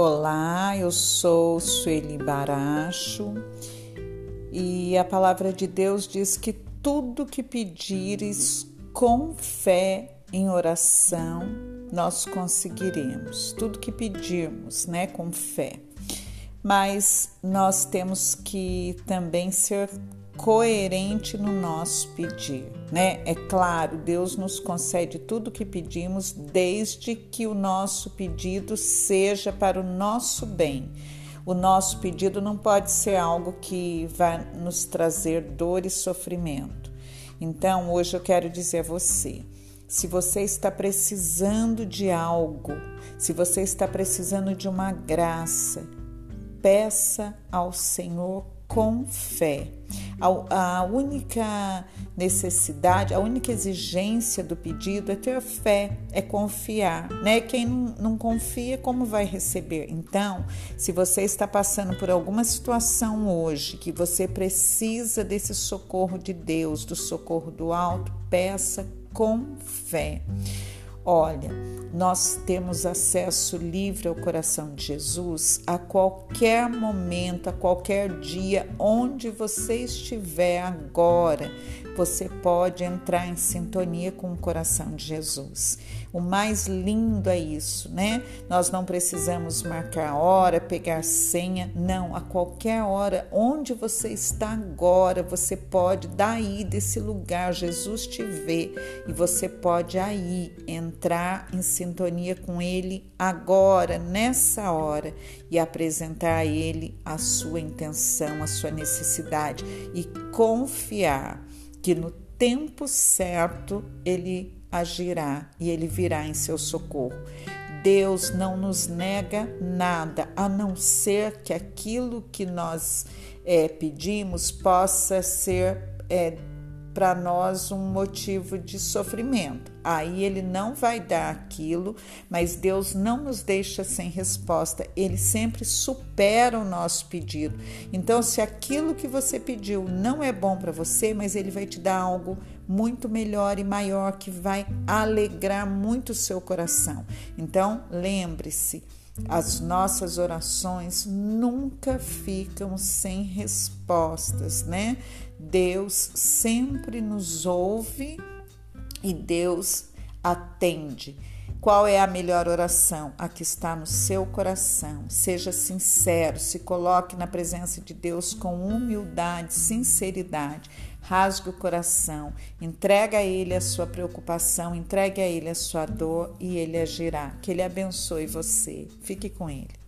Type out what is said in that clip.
Olá, eu sou Sueli Baracho e a palavra de Deus diz que tudo que pedires com fé em oração nós conseguiremos. Tudo que pedirmos, né, com fé. Mas nós temos que também ser coerente no nosso pedir, né? É claro, Deus nos concede tudo o que pedimos desde que o nosso pedido seja para o nosso bem. O nosso pedido não pode ser algo que vai nos trazer dor e sofrimento. Então, hoje eu quero dizer a você, se você está precisando de algo, se você está precisando de uma graça, peça ao Senhor com fé. A, a, única necessidade, a única exigência do pedido é ter fé, é confiar, né? Quem não, não confia, como vai receber? Então, se você está passando por alguma situação hoje que você precisa desse socorro de Deus, do socorro do alto, peça com fé. Olha, nós temos acesso livre ao coração de Jesus a qualquer momento, a qualquer dia, onde você estiver agora, você pode entrar em sintonia com o coração de Jesus. O mais lindo é isso, né? Nós não precisamos marcar hora, pegar senha, não, a qualquer hora, onde você está agora, você pode daí desse lugar, Jesus te vê e você pode aí entrar em sintonia com ele agora, nessa hora e apresentar a ele a sua intenção, a sua necessidade e confiar que no tempo certo ele agirá e ele virá em seu socorro. Deus não nos nega nada, a não ser que aquilo que nós é, pedimos possa ser é, para nós um motivo de sofrimento. Aí ele não vai dar aquilo, mas Deus não nos deixa sem resposta. Ele sempre supera o nosso pedido. Então, se aquilo que você pediu não é bom para você, mas ele vai te dar algo muito melhor e maior que vai alegrar muito o seu coração. Então, lembre-se, as nossas orações nunca ficam sem respostas, né? Deus sempre nos ouve e Deus atende. Qual é a melhor oração? A que está no seu coração. Seja sincero, se coloque na presença de Deus com humildade, sinceridade. Rasgue o coração, entrega a Ele a sua preocupação, entregue a Ele a sua dor e Ele agirá. Que Ele abençoe você. Fique com Ele.